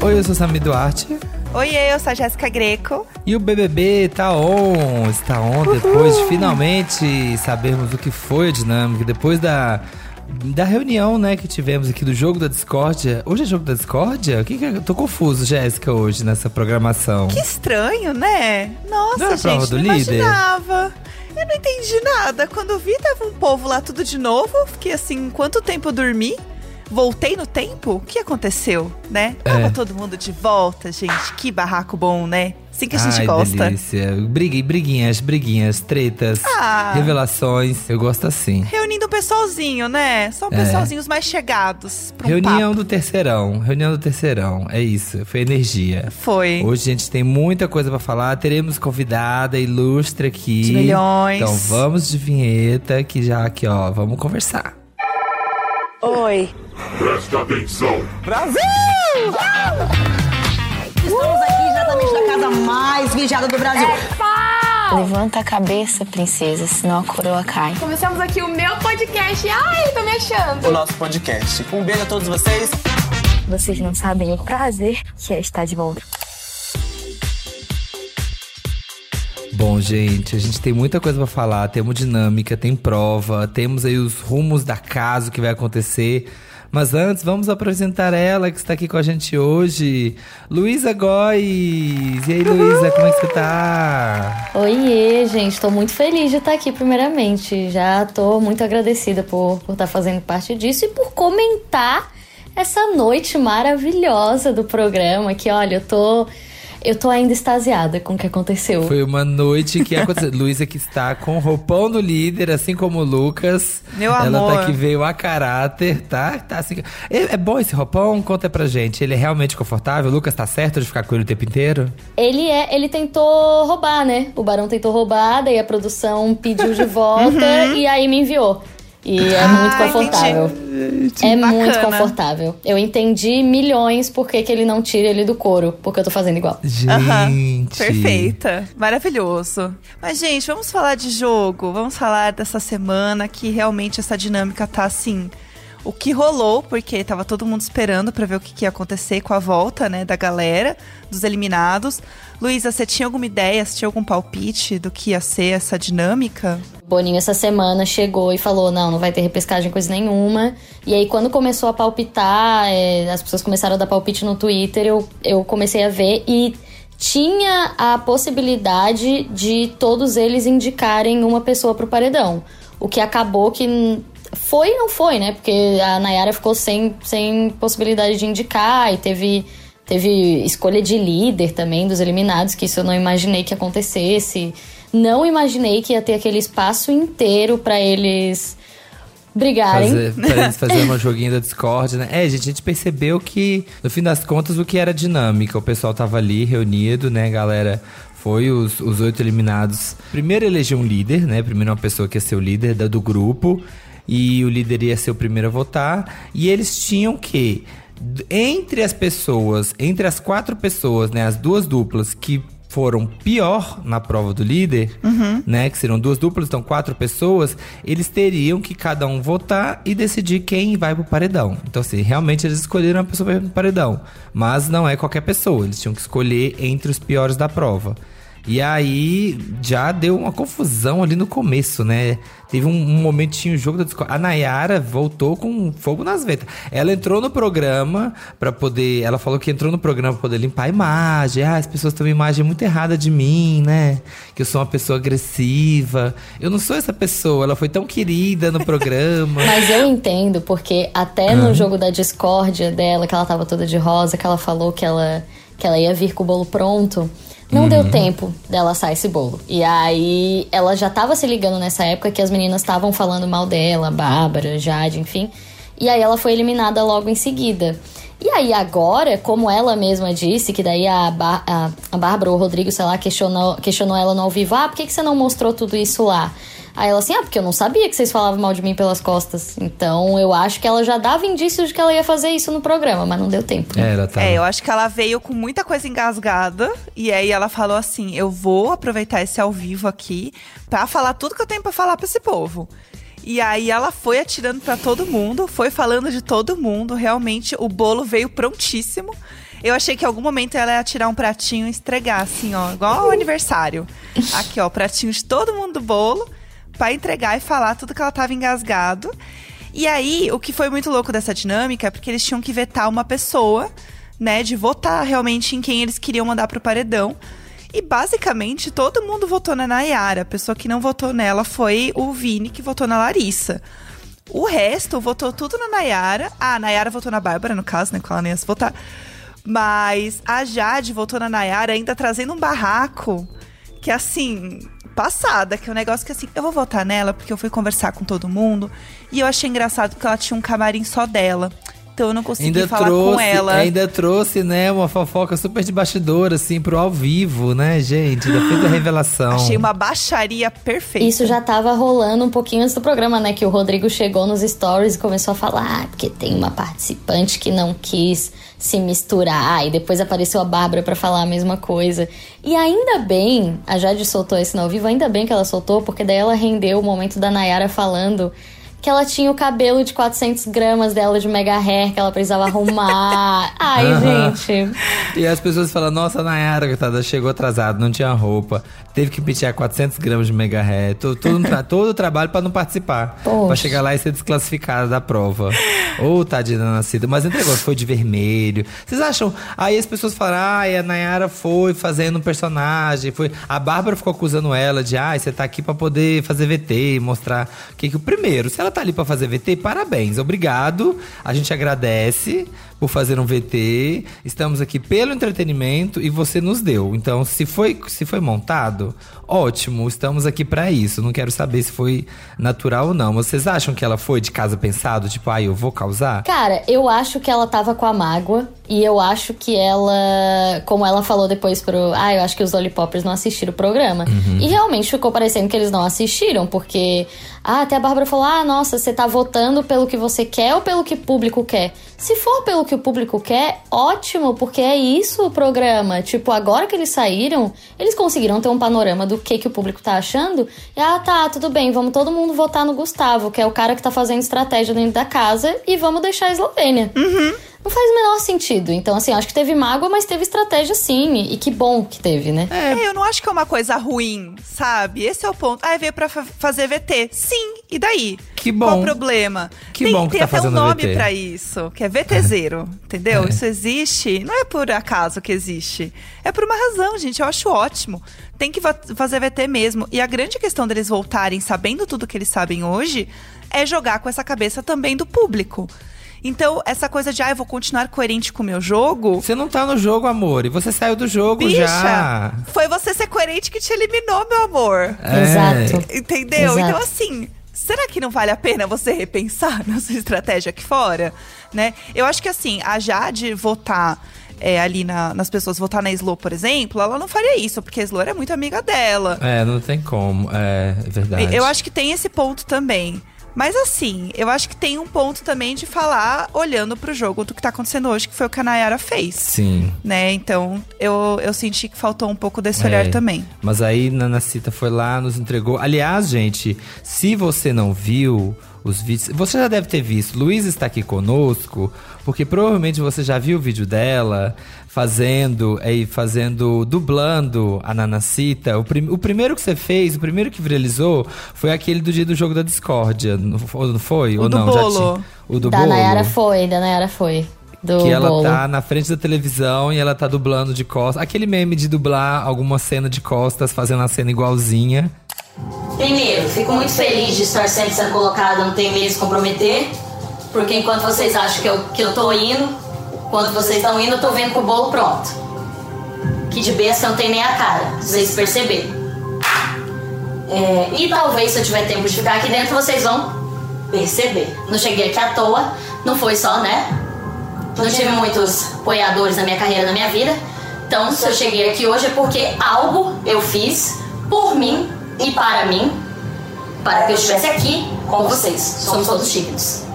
Oi, eu sou Sami Duarte. Oi, eu sou a Jéssica Greco. E o BBB tá on, está on Uhul. depois de finalmente sabermos o que foi a dinâmica, depois da da reunião, né, que tivemos aqui do jogo da discórdia. Hoje é jogo da discórdia? O que que é? Tô confuso, Jéssica, hoje nessa programação. Que estranho, né? Nossa, não é gente, do não líder? imaginava. Eu não entendi nada. Quando vi, tava um povo lá tudo de novo. Fiquei assim, quanto tempo eu dormi? Voltei no tempo? O que aconteceu, né? É. Tava todo mundo de volta, gente. Que barraco bom, né? Assim que a gente Ai, gosta. delícia. Briga, briguinhas, briguinhas, tretas, Ah. revelações. Eu gosto assim. Reunindo o pessoalzinho, né? São É. pessoalzinhos mais chegados. um Reunião papo. do terceirão. Reunião do terceirão. É isso. Foi energia. Foi. Hoje a gente tem muita coisa pra falar. Teremos convidada ilustre aqui. De milhões. Então vamos de vinheta que já aqui, ó, vamos conversar. Oi. Presta atenção. Estamos aqui diretamente da casa mais vigiada do Brasil. Levanta a cabeça, princesa, senão a coroa cai. Começamos aqui o meu podcast. Ai, tô me achando. o nosso podcast. Um beijo a todos vocês. Vocês não sabem o prazer que é estar de volta. Bom, gente, a gente tem muita coisa pra falar. Temos dinâmica, tem prova, temos aí os rumos da casa, o que vai acontecer. Mas antes, vamos apresentar ela que está aqui com a gente hoje, Luísa Góes. E aí, Luísa, como é que você tá? Oiê, gente, tô muito feliz de estar aqui, primeiramente. Já tô muito agradecida por por estar fazendo parte disso e por comentar essa noite maravilhosa do programa. Que olha, eu tô. Eu tô ainda extasiada com o que aconteceu. Foi uma noite que aconteceu. Luísa que está com o roupão do líder, assim como o Lucas. Meu Ela amor. tá que veio a caráter, tá? tá assim. é, é bom esse roupão? Conta pra gente. Ele é realmente confortável? O Lucas tá certo de ficar com ele o tempo inteiro? Ele é, ele tentou roubar, né? O Barão tentou roubar, daí a produção pediu de volta e aí me enviou. E é Ah, muito confortável. É muito Bacana. confortável. Eu entendi milhões por que que ele não tira ele do couro, porque eu tô fazendo igual. Gente. Perfeita. Maravilhoso. Mas, gente, vamos falar de jogo. Vamos falar dessa semana que realmente essa dinâmica tá assim. O que rolou, porque tava todo mundo esperando pra ver o que, que ia acontecer com a volta, né, da galera, dos eliminados. Luísa, você tinha alguma ideia, você tinha algum palpite do que ia ser essa dinâmica? Boninho essa semana chegou e falou: não, não vai ter repescagem, coisa nenhuma. E aí, quando começou a palpitar, é, as pessoas começaram a dar palpite no Twitter, eu, eu comecei a ver e tinha a possibilidade de todos eles indicarem uma pessoa pro paredão. O que acabou que foi e não foi, né? Porque a Nayara ficou sem, sem possibilidade de indicar e teve. Teve escolha de líder também dos eliminados, que isso eu não imaginei que acontecesse. Não imaginei que ia ter aquele espaço inteiro pra eles brigarem. Fazer, pra eles fazerem um joguinho da Discord, né? É, gente, a gente percebeu que, no fim das contas, o que era dinâmica. O pessoal tava ali reunido, né, galera? Foi os, os oito eliminados. Primeiro eleger um líder, né? Primeiro uma pessoa que ia ser o líder do grupo. E o líder ia ser o primeiro a votar. E eles tinham que, entre as pessoas, entre as quatro pessoas, né? As duas duplas que foram pior na prova do líder, né? Que serão duas duplas, então quatro pessoas, eles teriam que cada um votar e decidir quem vai pro paredão. Então, assim, realmente eles escolheram uma pessoa pro paredão. Mas não é qualquer pessoa, eles tinham que escolher entre os piores da prova. E aí já deu uma confusão ali no começo, né? Teve um, um momentinho, o jogo da Discord. A Nayara voltou com fogo nas ventas. Ela entrou no programa pra poder. Ela falou que entrou no programa pra poder limpar a imagem. Ah, as pessoas têm uma imagem muito errada de mim, né? Que eu sou uma pessoa agressiva. Eu não sou essa pessoa. Ela foi tão querida no programa. Mas eu entendo, porque até no jogo da discórdia dela, que ela tava toda de rosa, que ela falou que ela, que ela ia vir com o bolo pronto. Não deu tempo dela assar esse bolo. E aí ela já tava se ligando nessa época que as meninas estavam falando mal dela, Bárbara, Jade, enfim. E aí ela foi eliminada logo em seguida. E aí agora, como ela mesma disse, que daí a, Bar a, a Bárbara ou o Rodrigo, sei lá, questionou, questionou ela no ao vivo, ah, por que, que você não mostrou tudo isso lá? Aí ela assim, ah, porque eu não sabia que vocês falavam mal de mim pelas costas. Então eu acho que ela já dava indícios de que ela ia fazer isso no programa, mas não deu tempo. É, ela tava... É, eu acho que ela veio com muita coisa engasgada. E aí ela falou assim: eu vou aproveitar esse ao vivo aqui pra falar tudo que eu tenho pra falar pra esse povo. E aí ela foi atirando pra todo mundo, foi falando de todo mundo. Realmente o bolo veio prontíssimo. Eu achei que em algum momento ela ia tirar um pratinho e estregar, assim, ó, igual ao aniversário. Aqui, ó, pratinho de todo mundo do bolo, pra entregar e falar tudo que ela tava engasgado. E aí, o que foi muito louco dessa dinâmica é porque eles tinham que vetar uma pessoa, né, de votar realmente em quem eles queriam mandar pro paredão. E basicamente todo mundo votou na Nayara. A pessoa que não votou nela foi o Vini, que votou na Larissa. O resto votou tudo na Nayara. Ah, a Nayara votou na Bárbara, no caso, né? Que ela nem ia se votar. Mas a Jade votou na Nayara ainda trazendo um barraco que, assim, passada, que é um negócio que, assim, eu vou votar nela porque eu fui conversar com todo mundo e eu achei engraçado porque ela tinha um camarim só dela. Então eu não consegui Ainda falar trouxe, com ela. ainda trouxe, né, uma fofoca super de bastidor, assim, pro ao vivo, né, gente? Da revelação. Achei uma baixaria perfeita. Isso já tava rolando um pouquinho antes do programa, né? Que o Rodrigo chegou nos stories e começou a falar, ah, porque tem uma participante que não quis se misturar. E depois apareceu a Bárbara pra falar a mesma coisa. E ainda bem, a Jade soltou esse no ao vivo, ainda bem que ela soltou, porque daí ela rendeu o momento da Nayara falando que ela tinha o cabelo de 400 gramas dela de mega hair que ela precisava arrumar. Ai, gente. E as pessoas falam, nossa, a Nayara, coitada, chegou atrasada, não tinha roupa, teve que pentear 400 gramas de mega hair, todo, todo, tra- todo o trabalho pra não participar, pra chegar lá e ser desclassificada da prova. Ô, tadinha da nascida, mas entregou, foi de vermelho. Vocês acham? Aí as pessoas falam, ai, a Nayara foi fazendo um personagem, foi... A Bárbara ficou acusando ela de, ai, você tá aqui pra poder fazer VT, mostrar o que que... Primeiro, se ela tá ali pra fazer VT, parabéns, obrigado, a gente agradece por fazer um VT. Estamos aqui pelo entretenimento e você nos deu. Então, se foi, se foi montado, ótimo, estamos aqui pra isso. Não quero saber se foi natural ou não. Vocês acham que ela foi de casa pensado, tipo, ai, eu vou causar? Cara, eu acho que ela tava com a mágoa. E eu acho que ela. Como ela falou depois pro. Ah, eu acho que os Lollipoppers não assistiram o programa. E realmente ficou parecendo que eles não assistiram, porque. Ah, até a Bárbara falou: ah, nossa, você tá votando pelo que você quer ou pelo que o público quer? Se for pelo que o público quer, ótimo, porque é isso o programa. Tipo, agora que eles saíram, eles conseguiram ter um panorama do que, que o público tá achando. E, ah, tá, tudo bem, vamos todo mundo votar no Gustavo, que é o cara que tá fazendo estratégia dentro da casa, e vamos deixar a Eslovênia. Não faz o menor sentido. Então, assim, acho que teve mágoa, mas teve estratégia sim. E que bom que teve, né? É, eu não acho que é uma coisa ruim, sabe? Esse é o ponto. Ah, veio pra fa- fazer VT. Sim, e daí? Que bom. Qual o problema? Que tem bom que tem tá até um nome VT. pra isso, que é VTZero, entendeu? É. Isso existe, não é por acaso que existe. É por uma razão, gente. Eu acho ótimo. Tem que fazer VT mesmo. E a grande questão deles voltarem sabendo tudo que eles sabem hoje é jogar com essa cabeça também do público. Então, essa coisa de, ah, eu vou continuar coerente com o meu jogo. Você não tá no jogo, amor, e você saiu do jogo Bicha, já. foi você ser coerente que te eliminou, meu amor. É. Exato. Entendeu? Exato. Então, assim, será que não vale a pena você repensar na sua estratégia aqui fora? Né? Eu acho que, assim, a Jade votar é, ali na- nas pessoas, votar na Slow, por exemplo, ela não faria isso, porque a Slow era muito amiga dela. É, não tem como. É, é verdade. Eu acho que tem esse ponto também. Mas assim, eu acho que tem um ponto também de falar olhando pro jogo do que tá acontecendo hoje, que foi o que a Nayara fez. Sim. Né? Então, eu, eu senti que faltou um pouco desse olhar É. também. Mas aí Nanacita foi lá, nos entregou. Aliás, gente, se você não viu os vídeos, você já deve ter visto. Luiz está aqui conosco, porque provavelmente você já viu o vídeo dela fazendo, aí fazendo, dublando a Nanacita. O, prim- o primeiro que você fez, o primeiro que viralizou, foi aquele do dia do jogo da discórdia. Não fo- não foi? O Ou do não? bolo. Já tinha. O do da bolo. Nayara foi, da Nayara foi. Do Que ela bolo. tá na frente da televisão e ela tá dublando de costas. Aquele meme de dublar alguma cena de costas, fazendo a cena igualzinha. Primeiro, fico muito feliz de estar sempre sendo colocada, não tenho medo de se comprometer, porque enquanto vocês acham que eu, que eu tô indo, enquanto vocês estão indo, eu tô vendo com o bolo pronto. Que de besta não tem nem a cara, pra vocês perceberem. É, e talvez se eu tiver tempo de ficar aqui dentro, vocês vão perceber. Não cheguei aqui à toa, não foi só, né? Não tive muitos apoiadores na minha carreira, na minha vida. Então, se eu cheguei aqui hoje é porque algo eu fiz por mim e para mim, para que eu estivesse aqui com vocês. Somos todos dignos.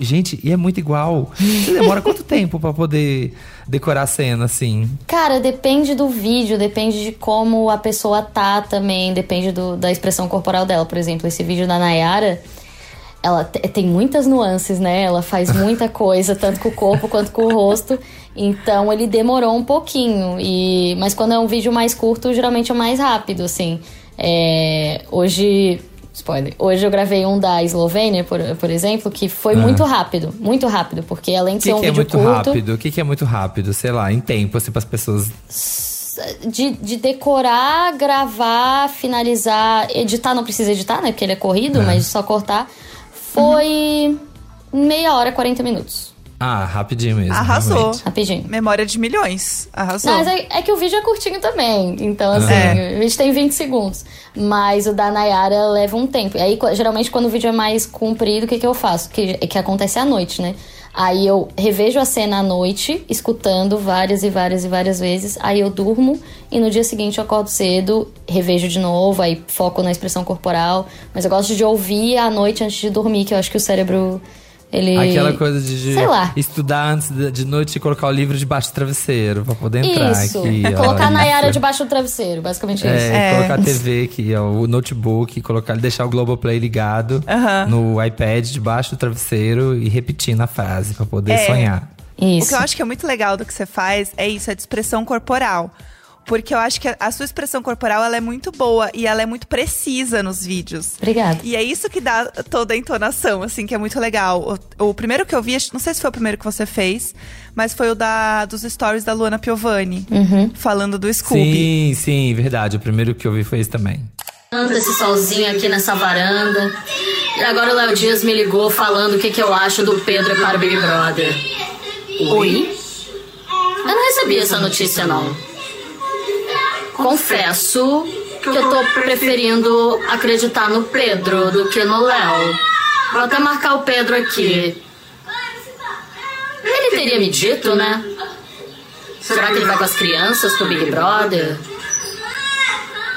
Gente, e é muito igual. Você demora quanto tempo pra poder decorar a cena, assim? Cara, depende do vídeo, depende de como a pessoa tá também, depende do- da expressão corporal dela. Por exemplo, esse vídeo da Nayara, ela te- tem muitas nuances, né? Ela faz muita coisa, tanto com o corpo quanto com o rosto. Então ele demorou um pouquinho. E mas quando é um vídeo mais curto, geralmente é mais rápido, assim. É, hoje, spoiler. Hoje eu gravei um da Eslovênia, por, por exemplo, que foi muito rápido, muito rápido, porque além de que, ser um que é vídeo muito curto, rápido? O que, que é muito rápido? Sei lá, em tempo, assim, pras pessoas. de, de decorar, gravar, finalizar, editar não precisa editar, né? Porque ele é corrido, É. mas só cortar. Foi meia hora, 40 minutos. Ah, rapidinho mesmo. Arrasou. realmente. Rapidinho. Memória de milhões. Arrasou. Mas é, é que o vídeo é curtinho também. Então, assim, É. o vídeo tem 20 segundos. Mas o da Nayara leva um tempo. E aí, geralmente, quando o vídeo é mais comprido, o que, que eu faço? Que, que acontece à noite, né? Aí eu revejo a cena à noite, escutando várias e várias e várias vezes. Aí eu durmo e no dia seguinte eu acordo cedo, revejo de novo, aí foco na expressão corporal. Mas eu gosto de ouvir à noite antes de dormir, que eu acho que o cérebro. Ele. Aquela coisa de, de Sei lá. estudar antes de, de noite e colocar o livro debaixo do travesseiro pra poder entrar Isso. aqui. ó, Colocar a Nayara isso. debaixo do travesseiro, basicamente isso. É, É. colocar a TV aqui, ó, o notebook, colocar, deixar o Globoplay ligado Aham. no iPad debaixo do travesseiro e repetindo a frase pra poder É. sonhar. O Isso. que eu acho que é muito legal do que você faz é isso, é de expressão corporal. Porque eu acho que a- sua expressão corporal ela é muito boa e ela é muito precisa nos vídeos. Obrigada. E é isso que dá toda a entonação, assim, que é muito legal. O, o primeiro que eu vi, não sei se foi o primeiro que você fez, mas foi o da, dos stories da Luana Piovani, Uhum. falando do Scooby. Sim, sim, verdade. O primeiro que eu vi foi esse também. Tanto esse solzinho aqui nessa varanda. E agora o Léo Dias me ligou falando o que, que eu acho do Pedro para o Big Brother. Oi? Eu não recebi essa notícia, não. Confesso que eu tô preferindo acreditar no Pedro do que no Léo. Vou até marcar o Pedro aqui. Ele teria me dito, né? Será que ele vai com as crianças pro Big Brother?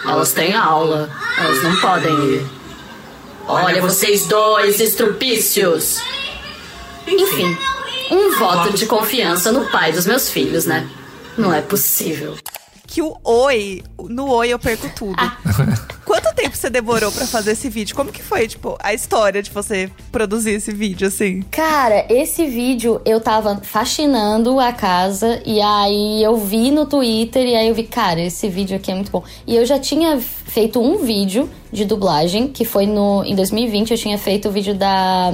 Elas têm aula. Elas não podem ir. Olha, vocês dois estrupícios. Enfim, um voto de confiança no pai dos meus filhos, né? Não é possível. Que o oi, no oi eu perco tudo. Quanto tempo você demorou pra fazer esse vídeo? Como que foi, tipo, a história de você produzir esse vídeo, assim? Cara, esse vídeo eu tava faxinando a casa e aí eu vi no Twitter e aí eu vi, cara, esse vídeo aqui é muito bom. E eu já tinha feito um vídeo de dublagem, que foi no em 2020, eu tinha feito o vídeo da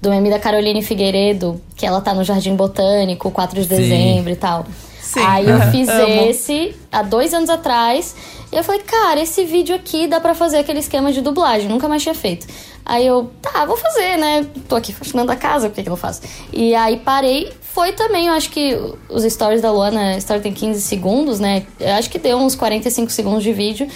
do meme da Caroline Figueiredo, que ela tá no Jardim Botânico, 4 de Sim. dezembro e tal. Sim. Aí eu fiz Amo. esse há dois anos atrás. E eu falei, cara, esse vídeo aqui dá pra fazer aquele esquema de dublagem. Nunca mais tinha feito. Aí eu, tá, vou fazer, né? Tô aqui faxinando a casa, por que, que eu não faço? E aí parei. Foi também, eu acho que os stories da Luana, a story tem 15 segundos, né? Eu acho que deu uns 45 segundos de vídeo.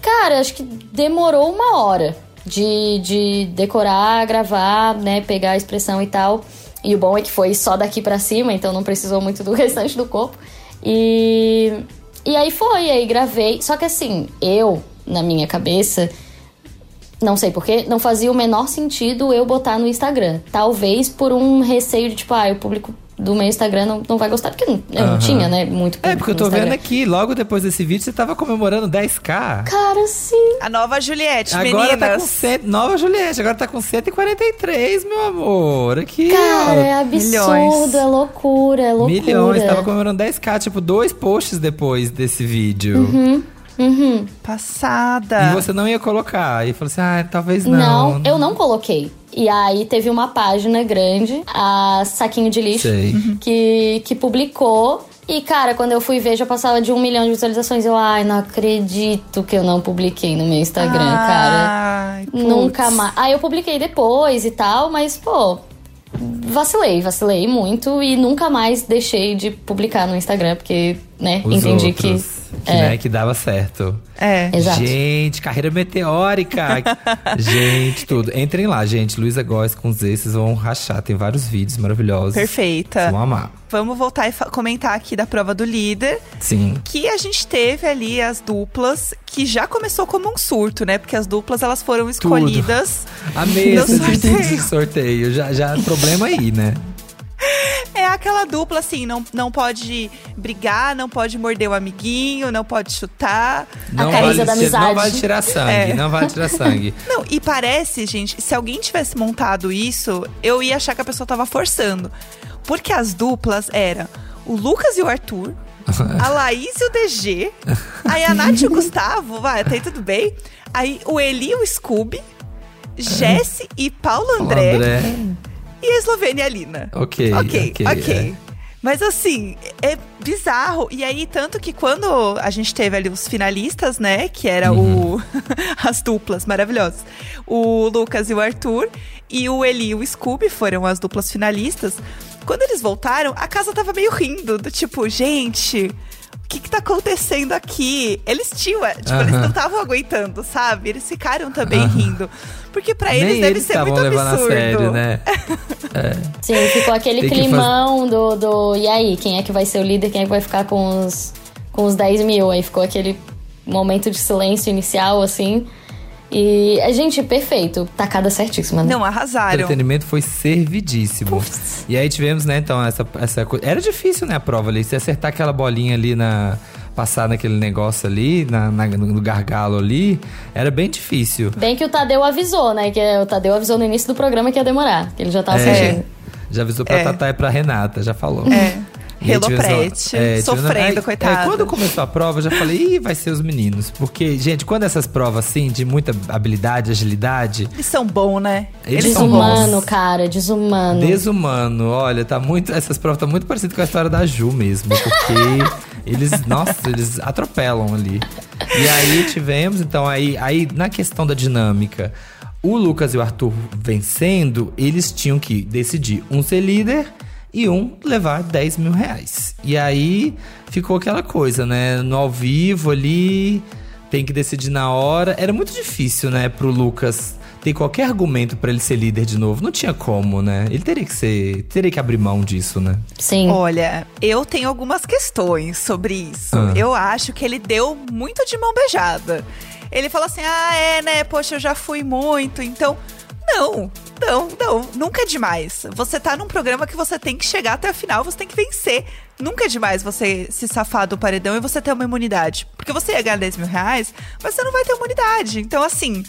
Cara, acho que demorou uma hora de, de decorar, gravar, né? Pegar a expressão e tal. E o bom é que foi só daqui pra cima, então não precisou muito do restante do corpo. E, e aí foi, aí gravei. Só que assim, eu, na minha cabeça, não sei porquê, não fazia o menor sentido eu botar no Instagram. Talvez por um receio de, tipo, ah, o público do meu Instagram não, não vai gostar, porque não, eu não Aham. tinha, né, muito É, porque eu tô vendo aqui, logo depois desse vídeo, você tava comemorando 10k. Cara, sim. A nova Juliette, Agora tá meninas. com 100, nova Juliette, agora tá com 143, meu amor. Aqui, Cara, é ó. absurdo, milhões. é loucura, é loucura. Milhões, tava comemorando 10k, tipo, dois posts depois desse vídeo. Uhum. Passada. E você não ia colocar. E falou assim, ah, talvez Não, não. eu não coloquei. E aí teve uma página grande, a Saquinho de Lixo, Sei. que, que publicou. E, cara, quando eu fui ver, já passava de um milhão de visualizações. Eu, ai, não acredito que eu não publiquei no meu Instagram, cara. Ai, putz. Nunca mais. Aí eu publiquei depois e tal, mas, pô, vacilei, vacilei muito e nunca mais deixei de publicar no Instagram, porque, né, Os entendi outros, que. que, é. né, que dava certo. É. Exato. Gente, carreira meteórica. gente, tudo. Entrem lá, gente. Luísa Góes com Z, vocês vão rachar. Tem vários vídeos maravilhosos. Perfeita. Vocês vão amar. Vamos voltar e comentar aqui da prova do líder. Sim. Que a gente teve ali as duplas, que já começou como um surto, né? Porque as duplas elas foram escolhidas. Amei No esse sorteio. sorteio. sorteio. Já, já problema aí, né? É aquela dupla assim, não, não pode brigar, não pode morder o amiguinho, não pode chutar. Não camisa vale, da ti- não amizade. vale tirar sangue, É. não vale tirar sangue. Não, e parece, gente, se alguém tivesse montado isso, eu ia achar que a pessoa tava forçando. Porque as duplas eram o Lucas e o Arthur, a Laís e o DG, aí a Nath e o Gustavo, vai, até aí tudo bem. Aí o Eli e o Scooby, Jesse e Paulo André, André. E a Eslovênia a Lina. Ok, Ok, ok, ok. é. Mas assim, é bizarro. E aí, tanto que quando a gente teve ali os finalistas, né? Que era Uhum. o. as duplas maravilhosas. O Lucas e o Arthur. E o Eli e o Scooby foram as duplas finalistas. Quando eles voltaram, a casa tava meio rindo. Do tipo, gente. O que, que tá acontecendo aqui? Eles tinham, é, tipo, eles Aham. não estavam aguentando, sabe? Eles ficaram também rindo. Porque pra Nem eles deve eles ser muito levando absurdo. a sério, né? Sim, ficou aquele Tem climão do, do. E aí, quem é que vai ser o líder? Quem é que vai ficar com os, com os 10 mil? Aí ficou aquele momento de silêncio inicial, assim. E, a gente, perfeito. Tacada certíssima, né? Não, O arrasaram. entretenimento foi servidíssimo. E aí tivemos, né, então, essa, essa coisa. Era difícil, né, a prova ali. Se acertar aquela bolinha ali na. Passar naquele negócio ali, na, na- no gargalo ali, era bem difícil. Bem que o Tadeu avisou, né? Que o Tadeu avisou no início do programa que ia demorar. Que ele já tava É. assistindo. Já avisou pra É. Tatá e pra Renata, já falou. É. E Reloprete, é, sofrendo, aí- é, quando começou a prova, eu já falei, ih, vai ser os meninos. Porque, gente, quando essas provas assim, de muita habilidade, agilidade, Eles são bons, né? Eles são bons. Desumano, cara, desumano. desumano, olha, tá muito. Essas provas estão muito parecidas com a história da Ju mesmo. Porque eles, nossa, eles atropelam ali. E aí tivemos, então, aí, aí na questão da dinâmica. O Lucas e o Arthur vencendo, eles tinham que decidir um ser líder e um levar 10 mil reais. E aí ficou aquela coisa, né? No ao vivo ali, tem que decidir na hora. Era muito difícil, né, pro Lucas ter qualquer argumento pra ele ser líder de novo. Não tinha como, né? Ele teria que ser. Teria que abrir mão disso, né? Sim. Olha, eu tenho algumas questões sobre isso. Ah. Eu acho que ele deu muito de mão beijada. Ele falou assim: ah, é, né? Poxa, eu já fui muito, então. Não, não, não, nunca é demais. Você tá num programa que você tem que chegar até a final, você tem que vencer. Nunca é demais você se safar do paredão e você ter uma imunidade. Porque você ia ganhar 10 mil reais, mas você não vai ter imunidade. Então, assim,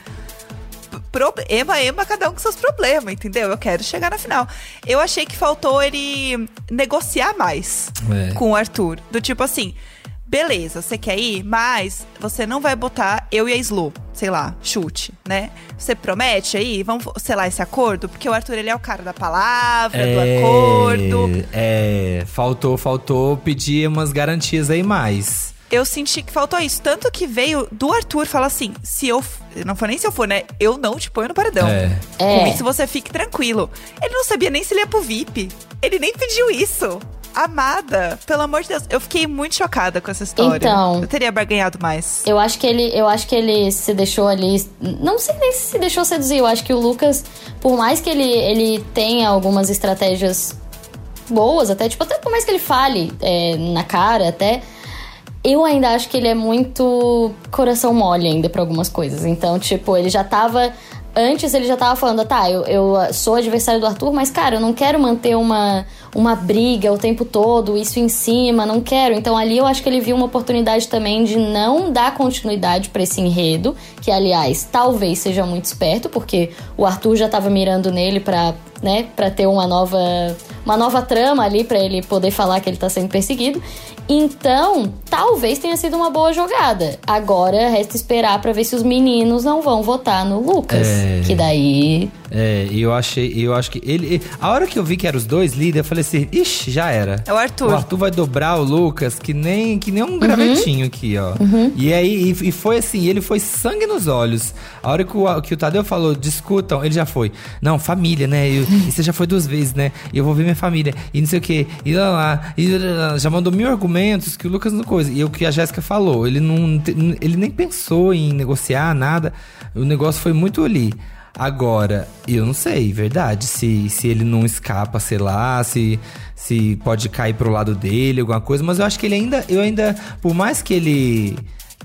problema, ema, cada um com seus problemas, entendeu? Eu quero chegar na final. Eu achei que faltou ele negociar mais É. com o Arthur. Do tipo assim, beleza, você quer ir, mas você não vai botar eu e a Slu, sei lá, chute, né? Você promete aí, vamos selar esse acordo? Porque o Arthur, ele é o cara da palavra, do acordo. É, faltou, faltou pedir umas garantias aí mais. Eu senti que faltou isso. Tanto que veio do Arthur falar assim: se eu. Não foi nem se eu for, né? Eu não te ponho no paredão. É. É. Com isso você fique tranquilo. Ele não sabia nem se ele ia pro VIP. Ele nem pediu isso. Amada, pelo amor de Deus. Eu fiquei muito chocada com essa história. Então. Eu teria barganhado mais. Eu acho que ele, eu acho que ele se deixou ali, não sei nem se se deixou seduzir. Eu acho que o Lucas, por mais que ele, ele tenha algumas estratégias boas, até tipo até por mais que ele fale é, na cara, até eu ainda acho que ele é muito coração mole ainda pra algumas coisas. Então, tipo, ele já tava Antes ele já tava falando, tá, eu, eu sou adversário do Arthur, mas, cara, eu não quero manter uma, uma briga o tempo todo, isso em cima, não quero. Então ali eu acho que ele viu uma oportunidade também de não dar continuidade pra esse enredo, que, aliás, talvez seja muito esperto, porque o Arthur já tava mirando nele pra, né, pra ter uma nova, uma nova trama ali, pra ele poder falar que ele tá sendo perseguido. Então, talvez tenha sido uma boa jogada. Agora resta esperar pra ver se os meninos não vão votar no Lucas. É. Que daí. É, e eu achei, eu acho que ele. A hora que eu vi que eram os dois líderes, eu falei assim, ixi, já era. É o Arthur. O Arthur vai dobrar o Lucas, que nem, que nem um gravetinho aqui, ó. E aí, e, e foi assim, ele foi sangue nos olhos. A hora que o, que o Tadeu falou, discutam, ele já foi. Não, família, né? Eu, e você já foi duas vezes, né? E eu vou ver minha família. E não sei o quê. E lá, lá. E lá, lá. já mandou mil argumentos que o Lucas não coisa. E o que a Jéssica falou, ele não. Ele nem pensou em negociar nada. O negócio foi muito ali. Agora, eu não sei, verdade, se, se ele não escapa, sei lá, se, se pode cair pro lado dele, alguma coisa, mas eu acho que ele ainda, eu ainda, por mais que ele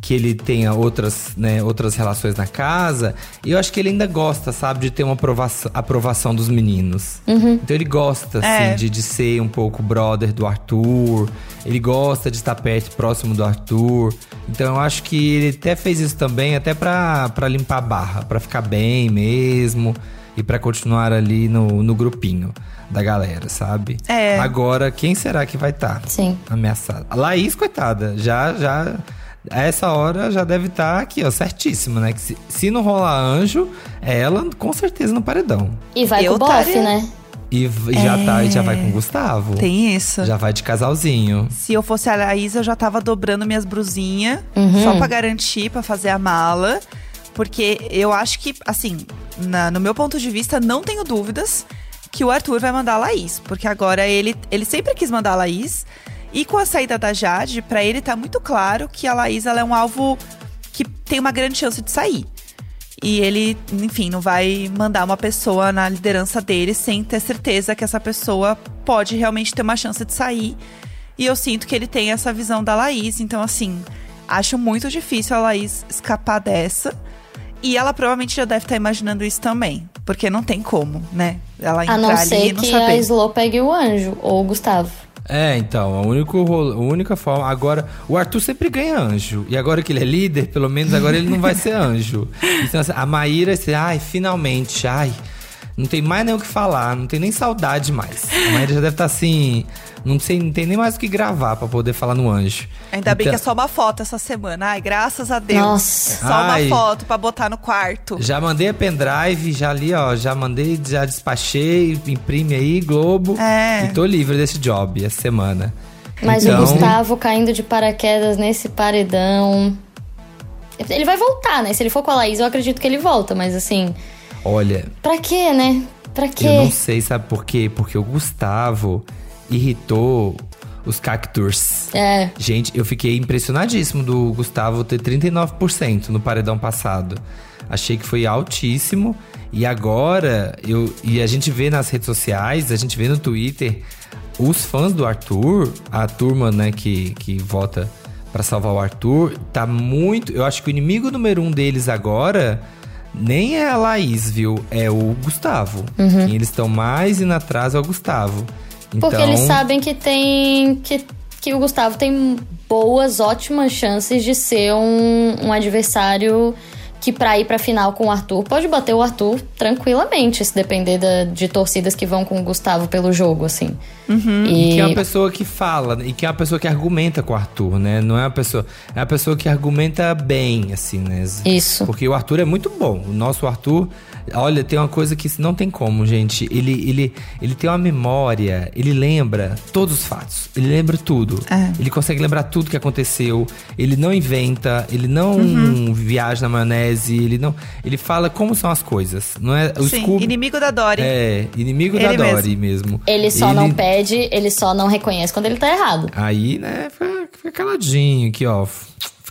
que ele tenha outras, né, outras relações na casa. E eu acho que ele ainda gosta, sabe, de ter uma aprovação, aprovação dos meninos. Então ele gosta, assim, É. de, de ser um pouco brother do Arthur. Ele gosta de estar perto, próximo do Arthur. Então eu acho que ele até fez isso também, até pra, pra limpar a barra, pra ficar bem mesmo. E pra continuar ali no, no grupinho da galera, sabe? É. Agora, quem será que vai estar? Sim. ameaçada. A Laís, coitada, já, já. A essa hora já deve estar aqui, ó, certíssima, né? Que se, se não rolar anjo, é ela com certeza no paredão. E vai Eu com o bofe, né? E v- já tá, e já vai com o Gustavo. Tem isso. Já vai de casalzinho. Se eu fosse a Laís, eu já tava dobrando minhas brusinhas, Uhum. só pra garantir, pra fazer a mala. Porque eu acho que, assim, na- no meu ponto de vista, não tenho dúvidas que o Arthur vai mandar a Laís. Porque agora ele, ele sempre quis mandar a Laís. E com a saída da Jade, pra ele tá muito claro que a Laís é um alvo que tem uma grande chance de sair. E ele, enfim, não vai mandar uma pessoa na liderança dele sem ter certeza que essa pessoa pode realmente ter uma chance de sair. E eu sinto que ele tem essa visão da Laís. Então, assim, acho muito difícil a Laís escapar dessa. E ela provavelmente já deve estar imaginando isso também. Porque não tem como, né? Ela A entrar não ali ser e não que a saber. Slow pegue o anjo, ou o Gustavo. É, então, a, único rolo- a única forma. Agora, o Arthur sempre ganha anjo. E agora que ele é líder, pelo menos agora ele não vai ser anjo. Então, assim, a Maíra, assim, ai, finalmente, ai. Não tem mais nem o que falar, não tem nem saudade mais. A Maíra já deve estar assim. Não, sei, não tem nem mais o que gravar pra poder falar no anjo. Ainda bem Então- que é só uma foto essa semana. Ai, graças a Deus. Nossa. Só uma Ai. foto pra botar no quarto. Já mandei a pendrive, já ali, ó, já mandei, já despachei, imprime aí, Globo. É. E tô livre desse job essa semana. Mas Então- o Gustavo caindo de paraquedas nesse paredão. Ele vai voltar, né? Se ele for com a Laís, eu acredito que ele volta, mas assim, Olha, pra quê, né? Pra quê? eu não sei, sabe por quê? Porque o Gustavo irritou os cactus. É. Gente, eu fiquei impressionadíssimo do Gustavo ter 39% no paredão passado. Achei que foi altíssimo. E agora, eu, e a gente vê nas redes sociais, a gente vê no Twitter, os fãs do Arthur, a turma né, que, que vota pra salvar o Arthur, tá muito. Eu acho que o inimigo número um deles agora nem é a Laís, viu? É o Gustavo. Quem eles estão mais indo atrás é o Gustavo. Porque Então- eles sabem que tem. Que, que o Gustavo tem boas, ótimas chances de ser um, um adversário que, pra ir pra final com o Arthur, pode bater o Arthur tranquilamente, se depender da- de torcidas que vão com o Gustavo pelo jogo, assim. E E, que é uma pessoa que fala, e que é uma pessoa que argumenta com o Arthur, né? Não é uma pessoa. É uma pessoa que argumenta bem, assim, né? Isso. Porque o Arthur é muito bom. O nosso Arthur, olha, tem uma coisa que não tem como, gente. Ele, ele, ele tem uma memória, ele lembra todos os fatos. Ele lembra tudo. É. Ele consegue lembrar tudo que aconteceu. Ele não inventa, ele não Uhum. viaja na maionese, ele não. Ele fala como são as coisas. Não é o Sim, Scooby- inimigo da Dory. É, inimigo Ele da Dory mesmo. ele só não pede, ele só não reconhece quando ele tá errado. Aí, né, fica, fica caladinho aqui, ó.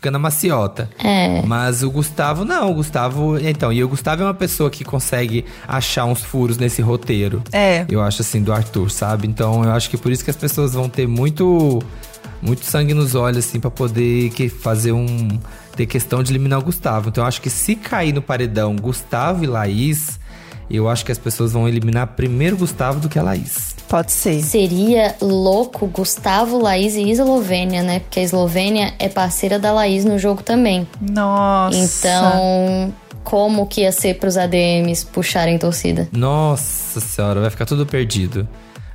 Fica na maciota. É. Mas o Gustavo, não. O Gustavo. Então, e o Gustavo é uma pessoa que consegue achar uns furos nesse roteiro. É. Eu acho assim, do Arthur, sabe? Então, eu acho que por isso que as pessoas vão ter muito. Muito sangue nos olhos, assim, pra poder que, fazer um. ter questão de eliminar o Gustavo. Então, eu acho que se cair no paredão Gustavo e Laís, eu acho que as pessoas vão eliminar primeiro o Gustavo do que a Laís. Pode ser. Seria louco Gustavo, Laís e Eslovênia, né? Porque a Eslovênia é parceira da Laís no jogo também. Nossa. Então, como que ia ser pros ADMs puxarem torcida? Nossa senhora, vai ficar tudo perdido.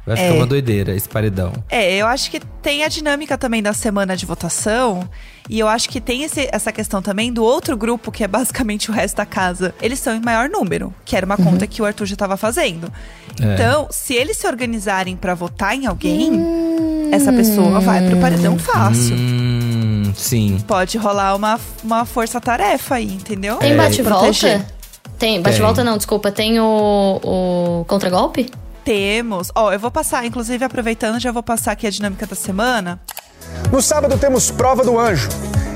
Vai ficar É. uma doideira esse paredão. É, eu acho que tem a dinâmica também da semana de votação. E eu acho que tem esse- essa questão também do outro grupo, que é basicamente o resto da casa. Eles são em maior número, que era uma conta que o Arthur já estava fazendo. É. Então, se eles se organizarem pra votar em alguém, essa pessoa vai pro paredão fácil. Hum, sim. Pode rolar uma, uma força-tarefa aí, entendeu? Tem É. bate-volta? Tem, bate-volta não, desculpa. Tem o, o contragolpe? Temos. Ó, eu vou passar, inclusive aproveitando, já vou passar aqui a dinâmica da semana. No sábado temos prova do anjo.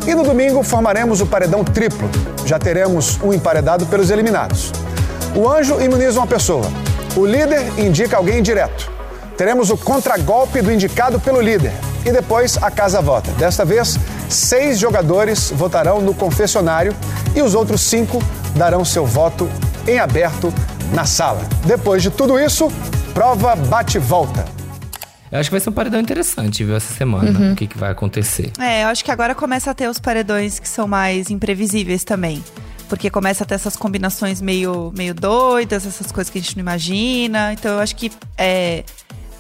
E no domingo formaremos o paredão triplo. Já teremos um emparedado pelos eliminados. O anjo imuniza uma pessoa. O líder indica alguém direto. Teremos o contragolpe do indicado pelo líder. E depois a casa vota. Desta vez, seis jogadores votarão no confessionário e os outros cinco darão seu voto em aberto na sala. Depois de tudo isso, prova bate-volta. Eu acho que vai ser um paredão interessante, viu, essa semana. Uhum. O que, que vai acontecer. É, eu acho que agora começa a ter os paredões que são mais imprevisíveis também. Porque começa a ter essas combinações meio, meio doidas, essas coisas que a gente não imagina. Então eu acho que é,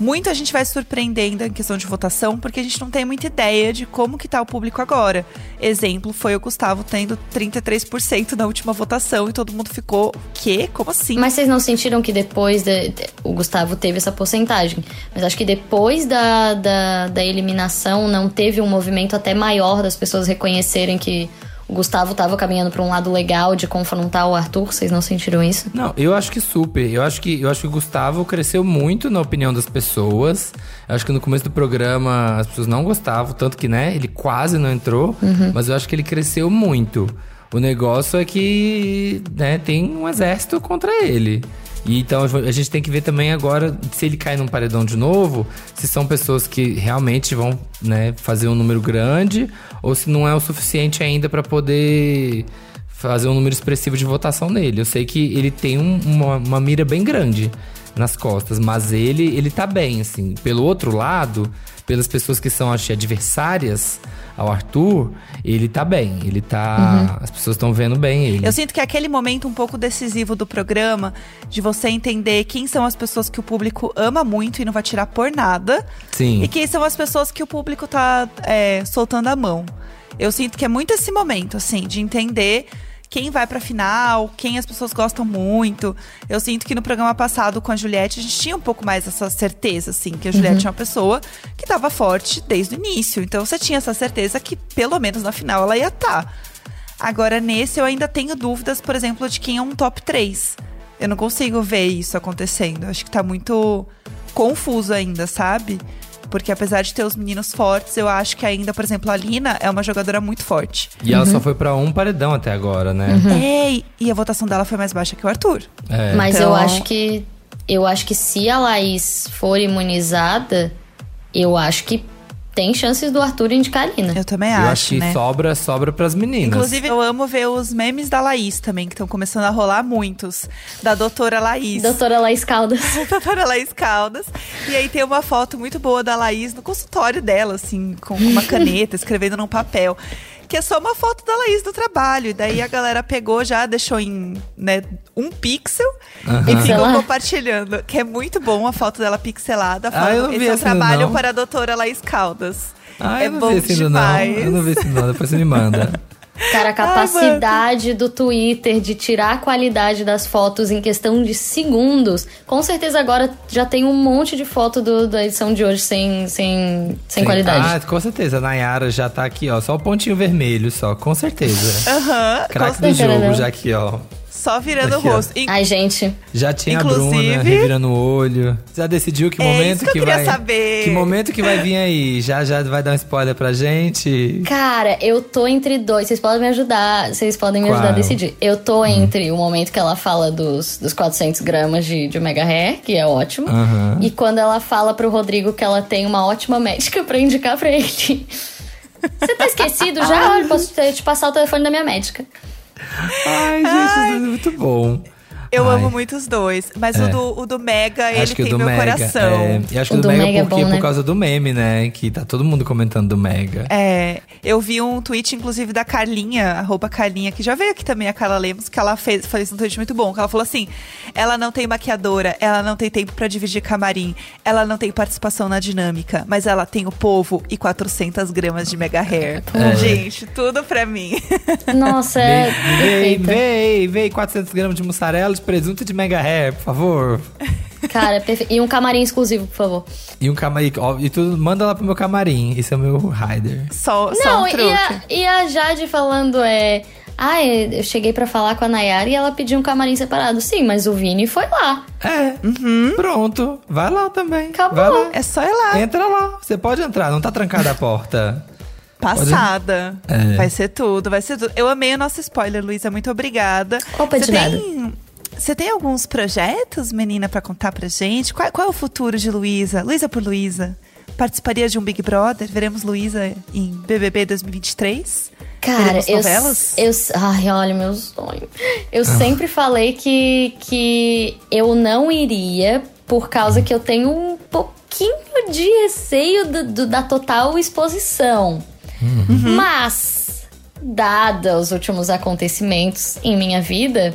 muito a gente vai se surpreender ainda em questão de votação, porque a gente não tem muita ideia de como que tá o público agora. Exemplo, foi o Gustavo tendo 33% na última votação e todo mundo ficou, quê? Como assim? Mas vocês não sentiram que depois de, de- o Gustavo teve essa porcentagem? Mas acho que depois da, da, da eliminação não teve um movimento até maior das pessoas reconhecerem que o Gustavo tava caminhando pra um lado legal de confrontar o Arthur. Vocês não sentiram isso? Não, eu acho que super. Eu acho que, eu acho que o Gustavo cresceu muito na opinião das pessoas. Eu acho que no começo do programa as pessoas não gostavam, tanto que, né, ele quase não entrou. Mas eu acho que ele cresceu muito. O negócio é que, né, tem um exército contra ele. E então a gente tem que ver também agora se ele cai num paredão de novo, se são pessoas que realmente vão né, fazer um número grande ou se não é o suficiente ainda para poder fazer um número expressivo de votação nele. Eu sei que ele tem um- uma, uma mira bem grande nas costas, mas ele ele tá bem, assim. Pelo outro lado, pelas pessoas que são, acho, adversárias ao Arthur, ele tá bem. Ele tá. As pessoas estão vendo bem ele. Eu sinto que é aquele momento um pouco decisivo do programa de você entender quem são as pessoas que o público ama muito e não vai tirar por nada. Sim. E quem são as pessoas que o público tá é, soltando a mão. Eu sinto que é muito esse momento, assim, de entender quem vai pra final, quem as pessoas gostam muito. Eu sinto que no programa passado com a Juliette, a gente tinha um pouco mais essa certeza, assim, que a Juliette é uma pessoa que tava forte desde o início. Então você tinha essa certeza que, pelo menos na final, ela ia estar. Agora, nesse, eu ainda tenho dúvidas, por exemplo, de quem é um top 3. Eu não consigo ver isso acontecendo. Acho que tá muito confuso ainda, sabe? Porque apesar de ter os meninos fortes, eu acho que ainda, por exemplo, a Lina é uma jogadora muito forte. E ela só foi pra um paredão até agora, né? É, e- e a votação dela foi mais baixa que o Arthur. É. Mas Então- eu acho que. Eu acho que se a Laís for imunizada, eu acho que tem chances do Arthur indicar a Lina. Eu também Eu acho, acho que né? sobra, sobra pras meninas. Inclusive, eu amo ver os memes da Laís também, que estão começando a rolar muitos. Da doutora Laís. Doutora Laís Caldas. doutora Laís Caldas. E aí tem uma foto muito boa da Laís no consultório dela, assim, com uma caneta, escrevendo num papel. Que é só uma foto da Laís do trabalho. E daí a galera pegou já, deixou em né, um pixel e ficou compartilhando. Que é muito bom a foto dela pixelada. Ah, eu Falando, não vi esse é o trabalho não." para a doutora Laís Caldas. Ah, é eu não bom vi esse ainda não. demais. Eu não vi esse não, depois você me manda. Cara, a capacidade do Twitter de tirar a qualidade das fotos em questão de segundos. Com certeza agora já tem um monte de foto do- da edição de hoje sem, sem, sem Sim. qualidade. Ah, com certeza. A Nayara já tá aqui, ó. Só o pontinho vermelho, só. Com certeza. Aham, Craque com do jogo, já aqui, ó. Só virando Aqui, o rosto. E- Ai, gente. Já tinha a Inclusive- Bruna revirando o olho. Já decidiu que É momento isso que eu queria vai. saber. Que momento que vai vir aí? Já já vai dar um spoiler pra gente? Cara, eu tô entre dois. Vocês podem me ajudar. Vocês podem me Qual? ajudar a decidir. Eu tô entre o momento que ela fala dos, dos 400 gramas de, de Omega Hair, que é ótimo. E quando ela fala pro Rodrigo que ela tem uma ótima médica pra indicar pra ele. Você tá esquecido já? Olha, posso te passar o telefone da minha médica. Ai, gente, isso é muito bom. Eu Ai. amo muito os dois. Mas É. o, do, o do Mega, ele tem o do meu Mega. coração. É, e acho que O do do Mega, Mega é porque, bom, né? por causa do meme, né? Que tá todo mundo comentando do Mega. É, eu vi um tweet, inclusive, da Carlinha, arroba Carlinha, que já veio aqui também, a Carla Lemos, que ela fez, fez um tweet muito bom, que ela falou assim, ela não tem maquiadora, ela não tem tempo pra dividir camarim, ela não tem participação na dinâmica, mas ela tem o povo e 400 gramas de mega hair. É. Gente, tudo pra mim. Nossa, é Vem, vem, vem 400 gramas de mussarela de presunto de mega hair, por favor. Cara, perfeito. E um camarim exclusivo, por favor. E um camarim, ó, e tudo, manda lá pro meu camarim. Esse é o meu rider. Só, só Não, um e truque. a, e a Jade falando é. Ah, eu cheguei pra falar com a Nayara e ela pediu um camarim separado. Sim, mas o Vini foi lá. É, pronto. Vai lá também. Acabou. Vai lá. É só ir lá. Entra lá. Você pode entrar, não tá trancada a porta. Passada. É. Vai ser tudo, vai ser tudo. Eu amei o nosso spoiler, Luísa. Muito obrigada. Opa, de Você nada. Você tem alguns projetos, menina, pra contar pra gente? Qual, qual é o futuro de Luísa? Luísa por Luísa. participaria de um Big Brother? Veremos Luísa em BBB 2023? Cara, eu, eu. Ai, olha, meu sonho. Eu Ah. sempre falei que, que eu não iria por causa que eu tenho um pouquinho de receio do- do- da total exposição. Uhum. Mas, dada os últimos acontecimentos em minha vida,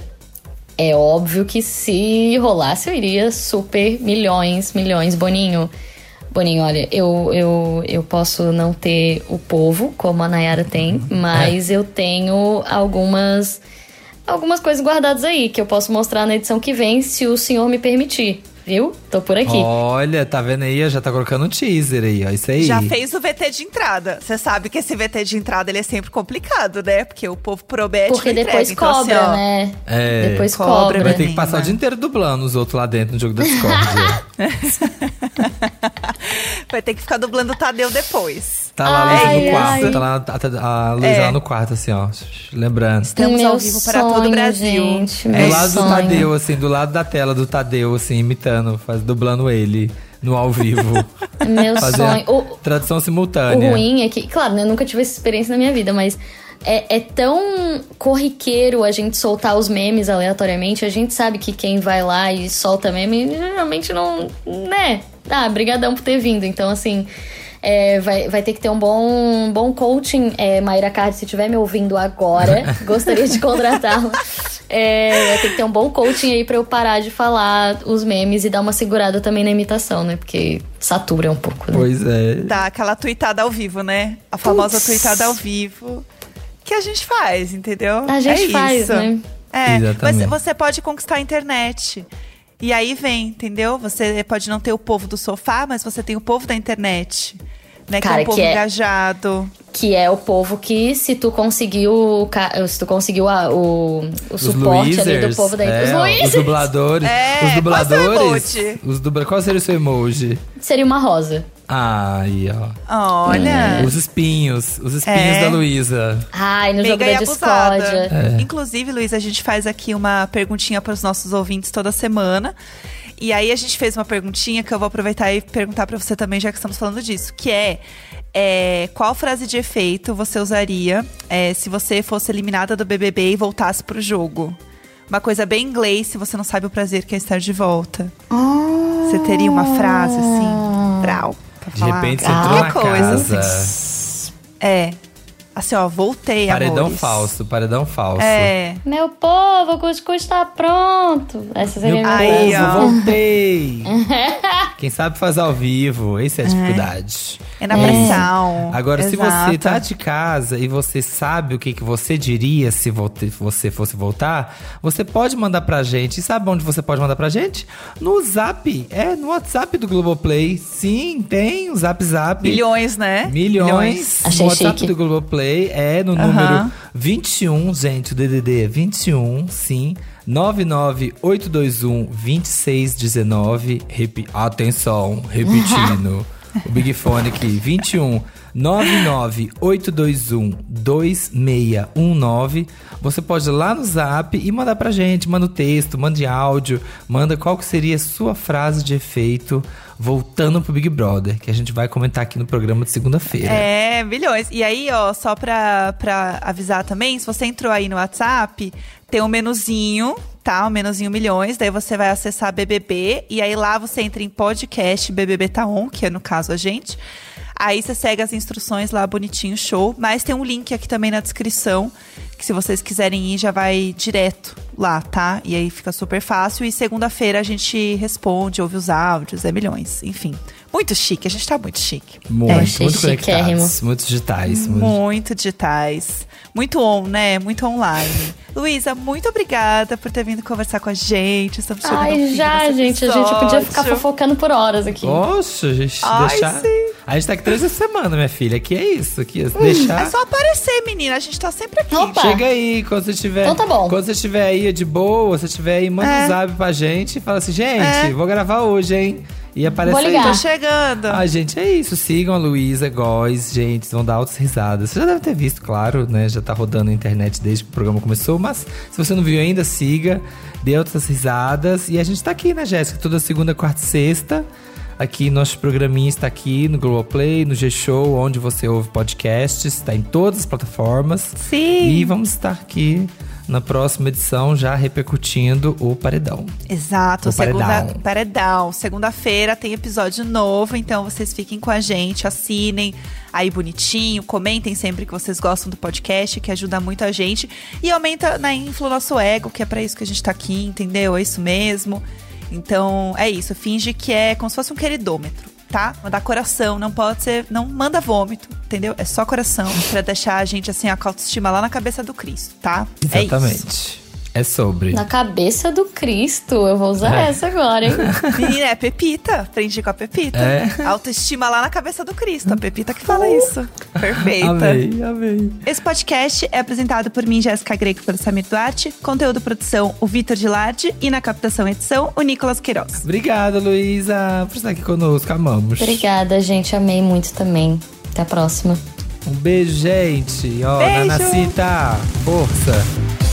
é óbvio que se rolasse eu iria super milhões, milhões, Boninho. Boninho, olha, eu, eu, eu posso não ter o povo, como a Nayara tem, mas eu tenho algumas algumas coisas guardadas aí que eu posso mostrar na edição que vem, se o senhor me permitir, viu? Tô por aqui. Olha, tá vendo aí? Já tá colocando um teaser aí, ó. Isso aí. Já fez o VT de entrada. Você sabe que esse VT de entrada ele é sempre complicado, né? Porque o povo promete Porque depois entrega. Então, cobra, assim, ó, né? É. Depois Cobra, cobra. Vai ter que passar o dia inteiro dublando os outros lá dentro no jogo da Discord. Vai ter que ficar dublando o Tadeu depois. Tá lá a Ai, no quarto. ai. Tá lá a, a Luísa É. lá no quarto, assim, ó. Lembrando. Estamos meu ao vivo para todo o sonho, Brasil. Gente, Do meu lado do sonho. Tadeu, assim, do lado da tela do Tadeu, assim, imitando, faz, dublando ele no ao vivo. Meu Fazer sonho. a O, tradução O simultânea. ruim é que, claro, né, eu nunca tive essa experiência na minha vida, mas é, é tão corriqueiro a gente soltar os memes aleatoriamente. A gente sabe que quem vai lá e solta meme geralmente não. né? Ah, brigadão por ter vindo. Então, assim. É, vai, vai ter que ter um bom, um bom coaching. É, Mayra Card, se estiver me ouvindo agora, gostaria de contratá-la. É, vai ter que ter um bom coaching aí pra eu parar de falar os memes e dar uma segurada também na imitação, né? Porque satura um pouco, né? Pois é. Dá aquela tweetada ao vivo, né? A famosa Putz. tweetada ao vivo. Que a gente faz, entendeu? A gente é faz, isso. né? É, Exatamente. mas você pode conquistar a internet. E aí vem, entendeu? Você pode não ter o povo do sofá, mas você tem o povo da internet. Né? que é Cara, um povo que é- engajado. Que é o povo que, se tu conseguiu, se tu conseguiu a- o, o suporte ali do Luizers, povo da é, Os Os Luizers! dubladores. É, os dubladores. Os dubla... Qual seria o seu emoji? Seria uma rosa. Ah, aí, ó. Olha. Os espinhos. Os espinhos É. da Luísa. Ai, no jogo Meiga e da discórdia. É. Inclusive, Luiz, a gente faz aqui uma perguntinha para os nossos ouvintes toda semana. E aí a gente fez uma perguntinha que eu vou aproveitar e perguntar para você também, já que estamos falando disso, que é, é, qual frase de efeito você usaria é, se você fosse eliminada do BBB e voltasse pro jogo? Uma coisa bem inglês, se você não sabe o prazer que é estar de volta. Você teria uma frase assim, brau, pra De falar repente você entrou na qualquer coisa. casa. É. Assim, ó, voltei, Paredão amores. falso, paredão falso. É. Meu povo, o cuscuz tá pronto. Essa seria Meu povo, minha Aí, frase. ó. voltei. Quem sabe fazer ao vivo, essa é a dificuldade. É na pressão. Agora, se você Exato. tá de casa e você sabe o que, que você diria se você fosse voltar, você pode mandar pra gente. E sabe onde você pode mandar pra gente? No Zap. É, no WhatsApp do Globoplay. Sim, tem o Zap Zap. Milhões, né? Milhões. Achei o WhatsApp chique. do Globoplay é no Aham. número 21, gente, o DDD é 21, sim. 99821 2619. Repi Atenção, repetindo. o Big Fone aqui, 21 99821 2619. Você pode ir lá no Zap e mandar pra gente, manda o texto, manda áudio, manda qual que seria a sua frase de efeito voltando pro Big Brother, que a gente vai comentar aqui no programa de segunda-feira. É, milhões. E aí, ó, só pra, pra avisar também, se você entrou aí no WhatsApp, tem um menuzinho, tá? O menuzinho milhões. Daí você vai acessar BBB. E aí lá você entra em podcast BBB Tá On, que é no caso a gente. Aí você segue as instruções lá, bonitinho, show. Mas tem um link aqui também na descrição, que se vocês quiserem ir, já vai direto lá, tá? E aí fica super fácil. E segunda-feira a gente responde, ouve os áudios, é milhões. Enfim, muito chique, a gente tá muito chique. Muito, achei muito chiquérrimo. conectados, muito digitais. Muito... Muito digitais. Muito on, né? Muito online. Luísa, muito obrigada por ter vindo conversar com a gente. Estamos chegando Ai, já, gente. A gente podia ficar fofocando por horas aqui. Poxa, a gente Ai, deixar. sim. A gente tá aqui três vezes por semana, minha filha. Aqui é isso. Aqui, é deixar. É só aparecer, menina. A gente tá sempre aqui. Opa. Chega aí, quando você estiver. Então tá bom. Quando você estiver aí de boa, você estiver aí, manda É. um zap pra gente e fala assim, gente, É. vou gravar hoje, hein? E aparece Vou aí. Tô chegando. Ah, gente, é isso. Sigam a Luísa Góes, gente. Vão dar altas risadas. Você já deve ter visto, claro, né? Já tá rodando na internet desde que o programa começou. Mas se você não viu ainda, siga. Dê outras risadas. E a gente tá aqui, né, Jéssica? Toda segunda, quarta e sexta. Aqui, nosso programinha está aqui no Globoplay, no G-Show, onde você ouve podcasts. Está em todas as plataformas. Sim. E vamos estar aqui na próxima edição já repercutindo o Paredão. Exato, O segunda, paredão. paredão. Segunda-feira tem episódio novo, então vocês fiquem com a gente, assinem aí bonitinho, comentem sempre que vocês gostam do podcast, que ajuda muito a gente e aumenta na influ nosso ego, que é pra isso que a gente tá aqui, entendeu? É isso mesmo. Então, é isso, finge que é como se fosse um queridômetro. Tá? Mandar coração, não pode ser. Não manda vômito, entendeu? É só coração pra deixar a gente assim, a autoestima lá na cabeça do Cristo, tá? É isso. É sobre. Na cabeça do Cristo. Eu vou usar É. essa agora, hein? Menina, é Pepita. Aprendi com a Pepita. É. Autoestima lá na cabeça do Cristo. A Pepita que fala isso. Perfeita. Amei, amei. Esse podcast é apresentado por mim, Jéssica Greco, pelo Samir Duarte. Conteúdo produção, o Vitor Gilardi. E na captação e edição, o Nicolas Queiroz. Obrigada, Luísa, por estar aqui conosco. Amamos. Obrigada, gente. Amei muito também. Até a próxima. Um beijo, gente. Ó, Beijo. Nanacita, força.